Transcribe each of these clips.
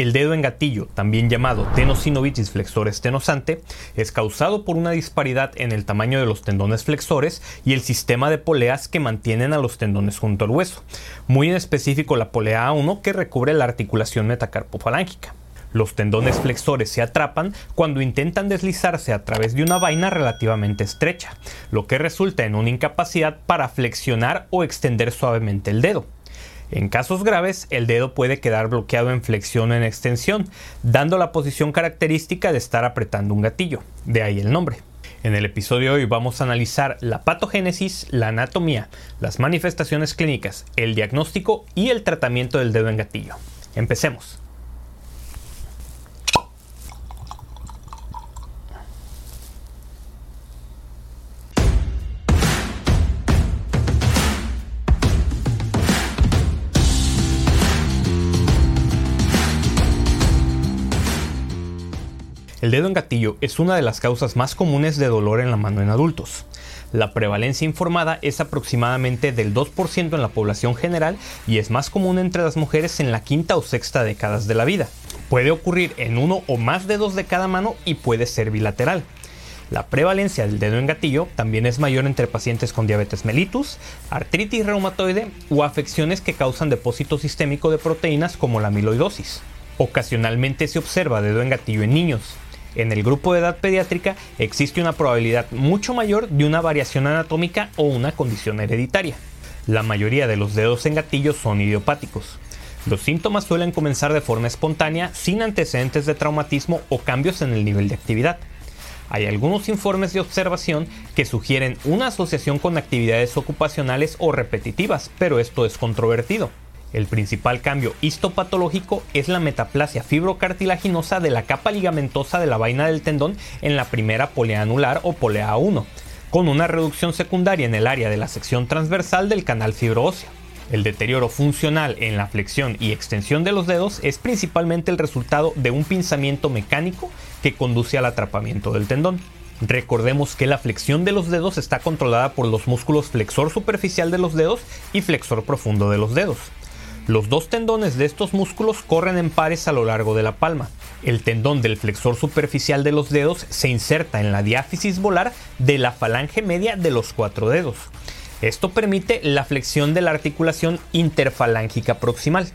El dedo en gatillo, también llamado tenosinovitis flexor estenosante, es causado por una disparidad en el tamaño de los tendones flexores y el sistema de poleas que mantienen a los tendones junto al hueso, muy en específico la polea A1 que recubre la articulación metacarpofalángica. Los tendones flexores se atrapan cuando intentan deslizarse a través de una vaina relativamente estrecha, lo que resulta en una incapacidad para flexionar o extender suavemente el dedo. En casos graves, el dedo puede quedar bloqueado en flexión o en extensión, dando la posición característica de estar apretando un gatillo, de ahí el nombre. En el episodio de hoy vamos a analizar la patogénesis, la anatomía, las manifestaciones clínicas, el diagnóstico y el tratamiento del dedo en gatillo. Empecemos. El dedo en gatillo es una de las causas más comunes de dolor en la mano en adultos. La prevalencia informada es aproximadamente del 2% en la población general y es más común entre las mujeres en la quinta o sexta décadas de la vida. Puede ocurrir en uno o más dedos de cada mano y puede ser bilateral. La prevalencia del dedo en gatillo también es mayor entre pacientes con diabetes mellitus, artritis reumatoide o afecciones que causan depósito sistémico de proteínas como la amiloidosis. Ocasionalmente se observa dedo en gatillo en niños, en el grupo de edad pediátrica existe una probabilidad mucho mayor de una variación anatómica o una condición hereditaria. La mayoría de los dedos en gatillo son idiopáticos. Los síntomas suelen comenzar de forma espontánea sin antecedentes de traumatismo o cambios en el nivel de actividad. Hay algunos informes de observación que sugieren una asociación con actividades ocupacionales o repetitivas, pero esto es controvertido. El principal cambio histopatológico es la metaplasia fibrocartilaginosa de la capa ligamentosa de la vaina del tendón en la primera polea anular o polea 1, con una reducción secundaria en el área de la sección transversal del canal fibroóseo. El deterioro funcional en la flexión y extensión de los dedos es principalmente el resultado de un pinzamiento mecánico que conduce al atrapamiento del tendón. Recordemos que la flexión de los dedos está controlada por los músculos flexor superficial de los dedos y flexor profundo de los dedos. Los dos tendones de estos músculos corren en pares a lo largo de la palma. El tendón del flexor superficial de los dedos se inserta en la diáfisis volar de la falange media de los cuatro dedos. Esto permite la flexión de la articulación interfalángica proximal.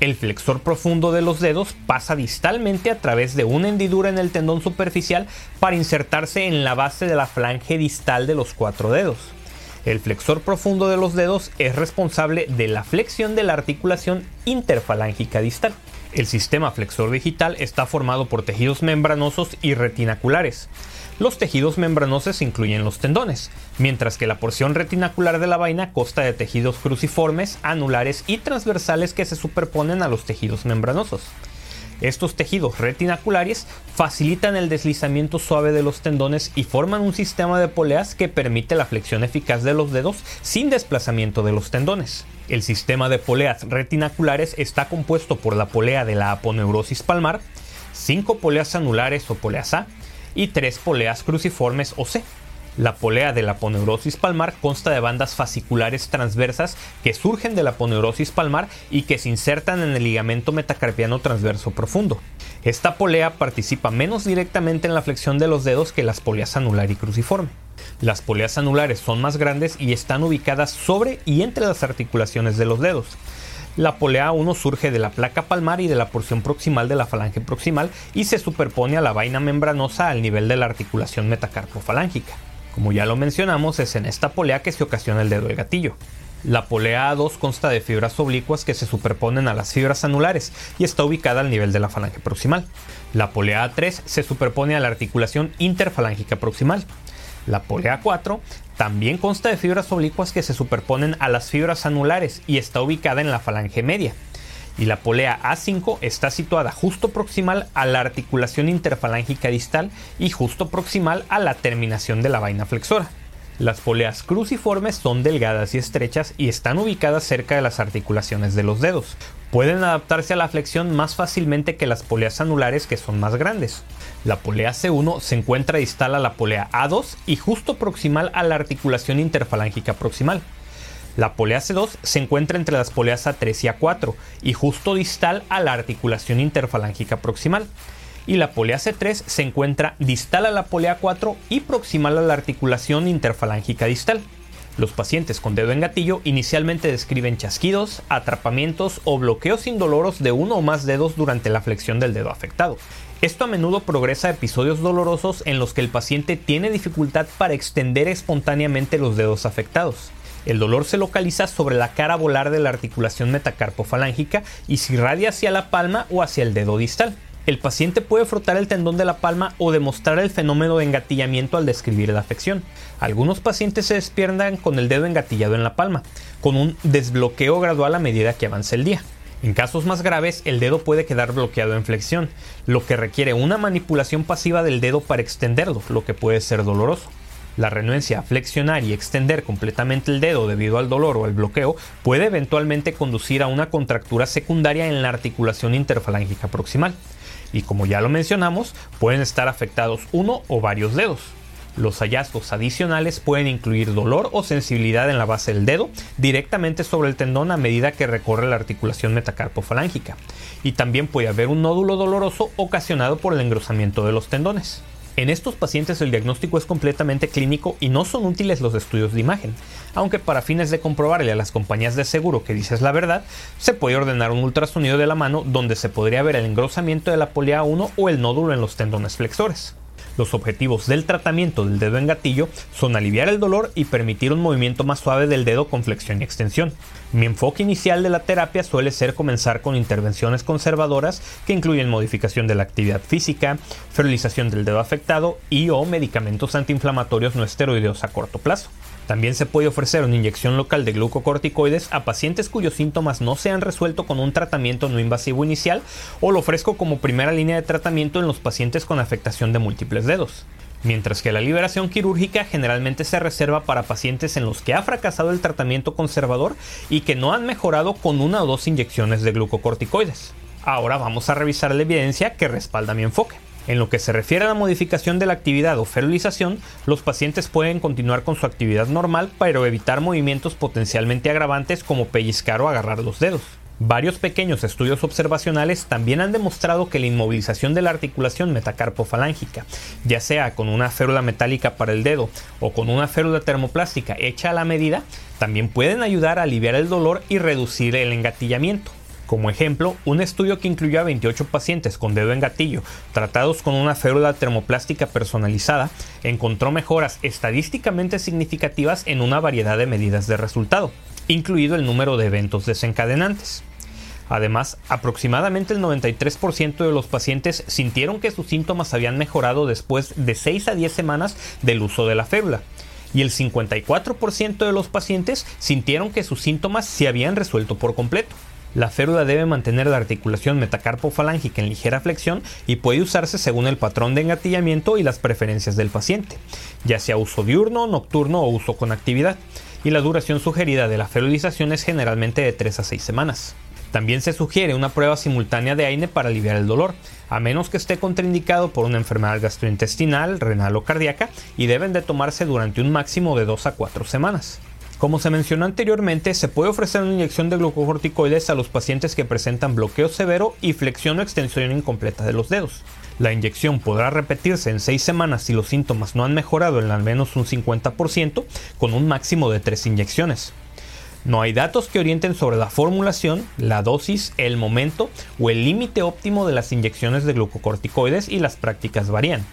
El flexor profundo de los dedos pasa distalmente a través de una hendidura en el tendón superficial para insertarse en la base de la falange distal de los cuatro dedos. El flexor profundo de los dedos es responsable de la flexión de la articulación interfalángica distal. El sistema flexor digital está formado por tejidos membranosos y retinaculares. Los tejidos membranosos incluyen los tendones, mientras que la porción retinacular de la vaina consta de tejidos cruciformes, anulares y transversales que se superponen a los tejidos membranosos. Estos tejidos retinaculares facilitan el deslizamiento suave de los tendones y forman un sistema de poleas que permite la flexión eficaz de los dedos sin desplazamiento de los tendones. El sistema de poleas retinaculares está compuesto por la polea de la aponeurosis palmar, cinco poleas anulares o poleas A y tres poleas cruciformes o C. La polea de la poneurosis palmar consta de bandas fasciculares transversas que surgen de la poneurosis palmar y que se insertan en el ligamento metacarpiano transverso profundo. Esta polea participa menos directamente en la flexión de los dedos que las poleas anular y cruciforme. Las poleas anulares son más grandes y están ubicadas sobre y entre las articulaciones de los dedos. La polea 1 surge de la placa palmar y de la porción proximal de la falange proximal y se superpone a la vaina membranosa al nivel de la articulación metacarpofalángica. Como ya lo mencionamos, es en esta polea que se ocasiona el dedo del gatillo. La polea A2 consta de fibras oblicuas que se superponen a las fibras anulares y está ubicada al nivel de la falange proximal. La polea A3 se superpone a la articulación interfalángica proximal. La polea 4 también consta de fibras oblicuas que se superponen a las fibras anulares y está ubicada en la falange media y la polea A5 está situada justo proximal a la articulación interfalángica distal y justo proximal a la terminación de la vaina flexora. Las poleas cruciformes son delgadas y estrechas y están ubicadas cerca de las articulaciones de los dedos. Pueden adaptarse a la flexión más fácilmente que las poleas anulares que son más grandes. La polea C1 se encuentra distal a la polea A2 y justo proximal a la articulación interfalángica proximal. La polea C2 se encuentra entre las poleas A3 y A4 y justo distal a la articulación interfalángica proximal. Y la polea C3 se encuentra distal a la polea 4 y proximal a la articulación interfalángica distal. Los pacientes con dedo en gatillo inicialmente describen chasquidos, atrapamientos o bloqueos indoloros de uno o más dedos durante la flexión del dedo afectado. Esto a menudo progresa a episodios dolorosos en los que el paciente tiene dificultad para extender espontáneamente los dedos afectados. El dolor se localiza sobre la cara volar de la articulación metacarpofalángica y se irradia hacia la palma o hacia el dedo distal. El paciente puede frotar el tendón de la palma o demostrar el fenómeno de engatillamiento al describir la afección. Algunos pacientes se despiertan con el dedo engatillado en la palma, con un desbloqueo gradual a medida que avanza el día. En casos más graves, el dedo puede quedar bloqueado en flexión, lo que requiere una manipulación pasiva del dedo para extenderlo, lo que puede ser doloroso. La renuencia a flexionar y extender completamente el dedo debido al dolor o al bloqueo puede eventualmente conducir a una contractura secundaria en la articulación interfalángica proximal. Y como ya lo mencionamos, pueden estar afectados uno o varios dedos. Los hallazgos adicionales pueden incluir dolor o sensibilidad en la base del dedo directamente sobre el tendón a medida que recorre la articulación metacarpofalángica. Y también puede haber un nódulo doloroso ocasionado por el engrosamiento de los tendones. En estos pacientes el diagnóstico es completamente clínico y no son útiles los estudios de imagen, aunque para fines de comprobarle a las compañías de seguro que dices la verdad, se puede ordenar un ultrasonido de la mano donde se podría ver el engrosamiento de la polea 1 o el nódulo en los tendones flexores. Los objetivos del tratamiento del dedo en gatillo son aliviar el dolor y permitir un movimiento más suave del dedo con flexión y extensión. Mi enfoque inicial de la terapia suele ser comenzar con intervenciones conservadoras que incluyen modificación de la actividad física, ferilización del dedo afectado y o medicamentos antiinflamatorios no esteroideos a corto plazo. También se puede ofrecer una inyección local de glucocorticoides a pacientes cuyos síntomas no se han resuelto con un tratamiento no invasivo inicial o lo ofrezco como primera línea de tratamiento en los pacientes con afectación de múltiples dedos. Mientras que la liberación quirúrgica generalmente se reserva para pacientes en los que ha fracasado el tratamiento conservador y que no han mejorado con una o dos inyecciones de glucocorticoides. Ahora vamos a revisar la evidencia que respalda mi enfoque. En lo que se refiere a la modificación de la actividad o ferilización, los pacientes pueden continuar con su actividad normal, pero evitar movimientos potencialmente agravantes como pellizcar o agarrar los dedos. Varios pequeños estudios observacionales también han demostrado que la inmovilización de la articulación metacarpofalángica, ya sea con una férula metálica para el dedo o con una férula termoplástica hecha a la medida, también pueden ayudar a aliviar el dolor y reducir el engatillamiento. Como ejemplo, un estudio que incluyó a 28 pacientes con dedo en gatillo tratados con una férula termoplástica personalizada encontró mejoras estadísticamente significativas en una variedad de medidas de resultado, incluido el número de eventos desencadenantes. Además, aproximadamente el 93% de los pacientes sintieron que sus síntomas habían mejorado después de 6 a 10 semanas del uso de la férula, y el 54% de los pacientes sintieron que sus síntomas se habían resuelto por completo. La férula debe mantener la articulación metacarpofalángica en ligera flexión y puede usarse según el patrón de engatillamiento y las preferencias del paciente, ya sea uso diurno, nocturno o uso con actividad, y la duración sugerida de la ferulización es generalmente de 3 a 6 semanas. También se sugiere una prueba simultánea de AINE para aliviar el dolor, a menos que esté contraindicado por una enfermedad gastrointestinal, renal o cardíaca, y deben de tomarse durante un máximo de 2 a 4 semanas. Como se mencionó anteriormente, se puede ofrecer una inyección de glucocorticoides a los pacientes que presentan bloqueo severo y flexión o extensión incompleta de los dedos. La inyección podrá repetirse en 6 semanas si los síntomas no han mejorado en al menos un 50%, con un máximo de 3 inyecciones. No hay datos que orienten sobre la formulación, la dosis, el momento o el límite óptimo de las inyecciones de glucocorticoides y las prácticas varían.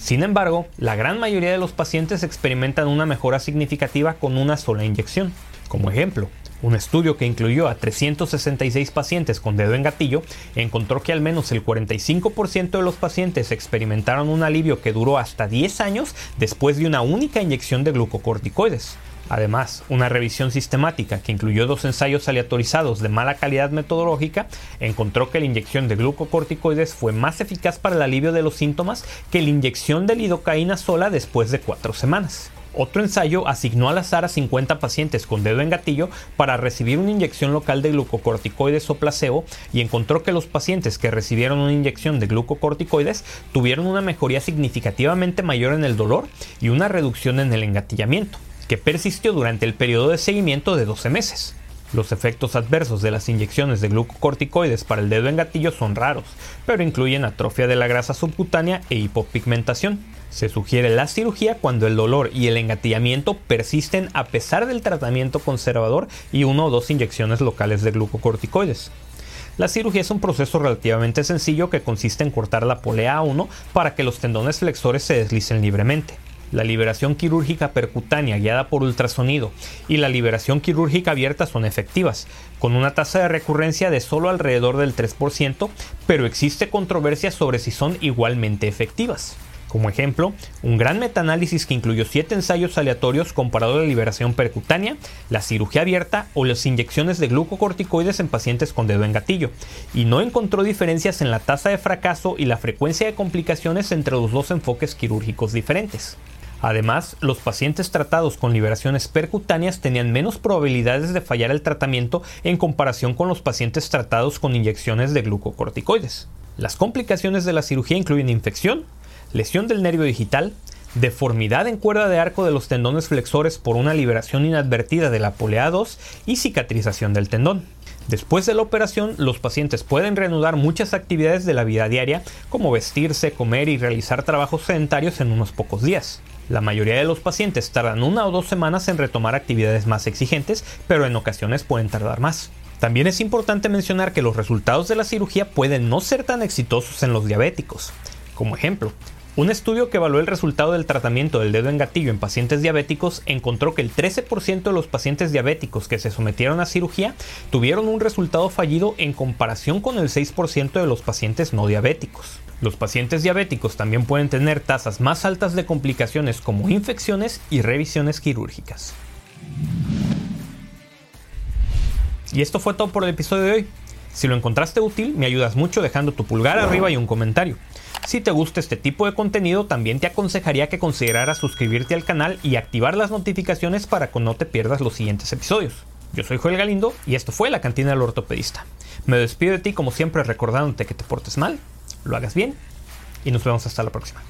Sin embargo, la gran mayoría de los pacientes experimentan una mejora significativa con una sola inyección. Como ejemplo, un estudio que incluyó a 366 pacientes con dedo en gatillo encontró que al menos el 45% de los pacientes experimentaron un alivio que duró hasta 10 años después de una única inyección de glucocorticoides. Además, una revisión sistemática que incluyó dos ensayos aleatorizados de mala calidad metodológica encontró que la inyección de glucocorticoides fue más eficaz para el alivio de los síntomas que la inyección de lidocaína sola después de cuatro semanas. Otro ensayo asignó al azar a 50 pacientes con dedo en gatillo para recibir una inyección local de glucocorticoides o placebo y encontró que los pacientes que recibieron una inyección de glucocorticoides tuvieron una mejoría significativamente mayor en el dolor y una reducción en el engatillamiento. que persistió durante el periodo de seguimiento de 12 meses. Los efectos adversos de las inyecciones de glucocorticoides para el dedo en gatillo son raros, pero incluyen atrofia de la grasa subcutánea e hipopigmentación. Se sugiere la cirugía cuando el dolor y el engatillamiento persisten a pesar del tratamiento conservador y una o dos inyecciones locales de glucocorticoides. La cirugía es un proceso relativamente sencillo que consiste en cortar la polea A1 para que los tendones flexores se deslicen libremente la liberación quirúrgica percutánea guiada por ultrasonido y la liberación quirúrgica abierta son efectivas, con una tasa de recurrencia de solo alrededor del 3%, pero existe controversia sobre si son igualmente efectivas. Como ejemplo, un gran metaanálisis que incluyó 7 ensayos aleatorios comparado la liberación percutánea, la cirugía abierta o las inyecciones de glucocorticoides en pacientes con dedo en gatillo, y no encontró diferencias en la tasa de fracaso y la frecuencia de complicaciones entre los dos enfoques quirúrgicos diferentes. Además, los pacientes tratados con liberaciones percutáneas tenían menos probabilidades de fallar el tratamiento en comparación con los pacientes tratados con inyecciones de glucocorticoides. Las complicaciones de la cirugía incluyen infección, lesión del nervio digital, deformidad en cuerda de arco de los tendones flexores por una liberación inadvertida de la polea 2 y cicatrización del tendón. Después de la operación, los pacientes pueden reanudar muchas actividades de la vida diaria, como vestirse, comer y realizar trabajos sedentarios en unos pocos días. La mayoría de los pacientes tardan una o dos semanas en retomar actividades más exigentes, pero en ocasiones pueden tardar más. También es importante mencionar que los resultados de la cirugía pueden no ser tan exitosos en los diabéticos. Como ejemplo, un estudio que evaluó el resultado del tratamiento del dedo en gatillo en pacientes diabéticos encontró que el 13% de los pacientes diabéticos que se sometieron a cirugía tuvieron un resultado fallido en comparación con el 6% de los pacientes no diabéticos. Los pacientes diabéticos también pueden tener tasas más altas de complicaciones como infecciones y revisiones quirúrgicas. Y esto fue todo por el episodio de hoy. Si lo encontraste útil, me ayudas mucho dejando tu pulgar arriba y un comentario. Si te gusta este tipo de contenido, también te aconsejaría que consideraras suscribirte al canal y activar las notificaciones para que no te pierdas los siguientes episodios. Yo soy Joel Galindo y esto fue La Cantina del Ortopedista. Me despido de ti como siempre recordándote que te portes mal, lo hagas bien y nos vemos hasta la próxima.